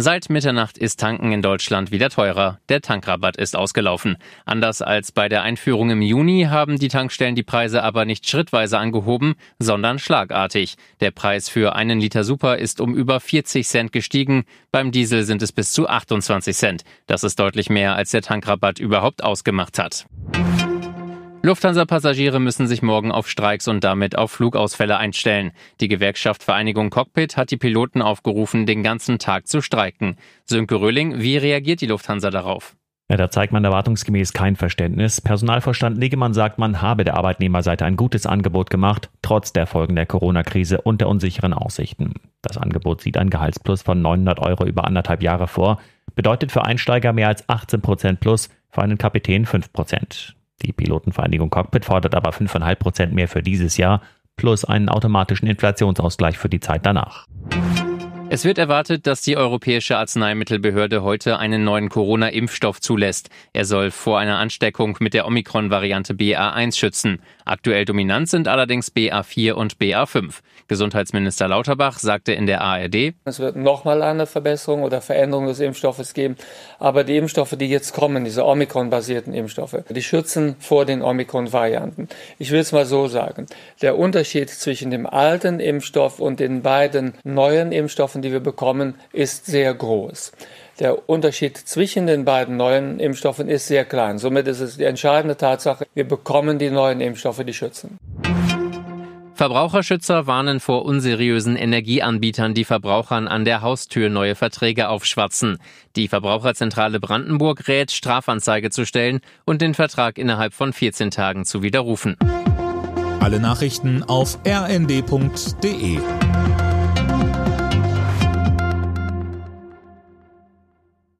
Seit Mitternacht ist Tanken in Deutschland wieder teurer. Der Tankrabatt ist ausgelaufen. Anders als bei der Einführung im Juni haben die Tankstellen die Preise aber nicht schrittweise angehoben, sondern schlagartig. Der Preis für einen Liter Super ist um über 40 Cent gestiegen. Beim Diesel sind es bis zu 28 Cent. Das ist deutlich mehr, als der Tankrabatt überhaupt ausgemacht hat. Lufthansa-Passagiere müssen sich morgen auf Streiks und damit auf Flugausfälle einstellen. Die Gewerkschaft Vereinigung Cockpit hat die Piloten aufgerufen, den ganzen Tag zu streiken. Sönke Röhling, wie reagiert die Lufthansa darauf? Ja, da zeigt man erwartungsgemäß kein Verständnis. Personalvorstand Niggemann sagt, man habe der Arbeitnehmerseite ein gutes Angebot gemacht, trotz der Folgen der Corona-Krise und der unsicheren Aussichten. Das Angebot sieht ein Gehaltsplus von 900 Euro über anderthalb Jahre vor, bedeutet für Einsteiger mehr als 18 Prozent plus, für einen Kapitän 5 Prozent. Die Pilotenvereinigung Cockpit fordert aber 5,5 Prozent mehr für dieses Jahr plus einen automatischen Inflationsausgleich für die Zeit danach. Es wird erwartet, dass die Europäische Arzneimittelbehörde heute einen neuen Corona-Impfstoff zulässt. Er soll vor einer Ansteckung mit der Omikron-Variante BA1 schützen. Aktuell dominant sind allerdings BA4 und BA5. Gesundheitsminister Lauterbach sagte in der ARD, Es wird nochmal eine Verbesserung oder Veränderung des Impfstoffes geben. Aber die Impfstoffe, die jetzt kommen, diese Omikron-basierten Impfstoffe, die schützen vor den Omikron-Varianten. Ich will es mal so sagen. Der Unterschied zwischen dem alten Impfstoff und den beiden neuen Impfstoffen Impfstoffen, die wir bekommen, ist sehr groß. Der Unterschied zwischen den beiden neuen Impfstoffen ist sehr klein. Somit ist es die entscheidende Tatsache, wir bekommen die neuen Impfstoffe, die schützen. Verbraucherschützer warnen vor unseriösen Energieanbietern, die Verbrauchern an der Haustür neue Verträge aufschwatzen. Die Verbraucherzentrale Brandenburg rät, Strafanzeige zu stellen und den Vertrag innerhalb von 14 Tagen zu widerrufen. Alle Nachrichten auf rnd.de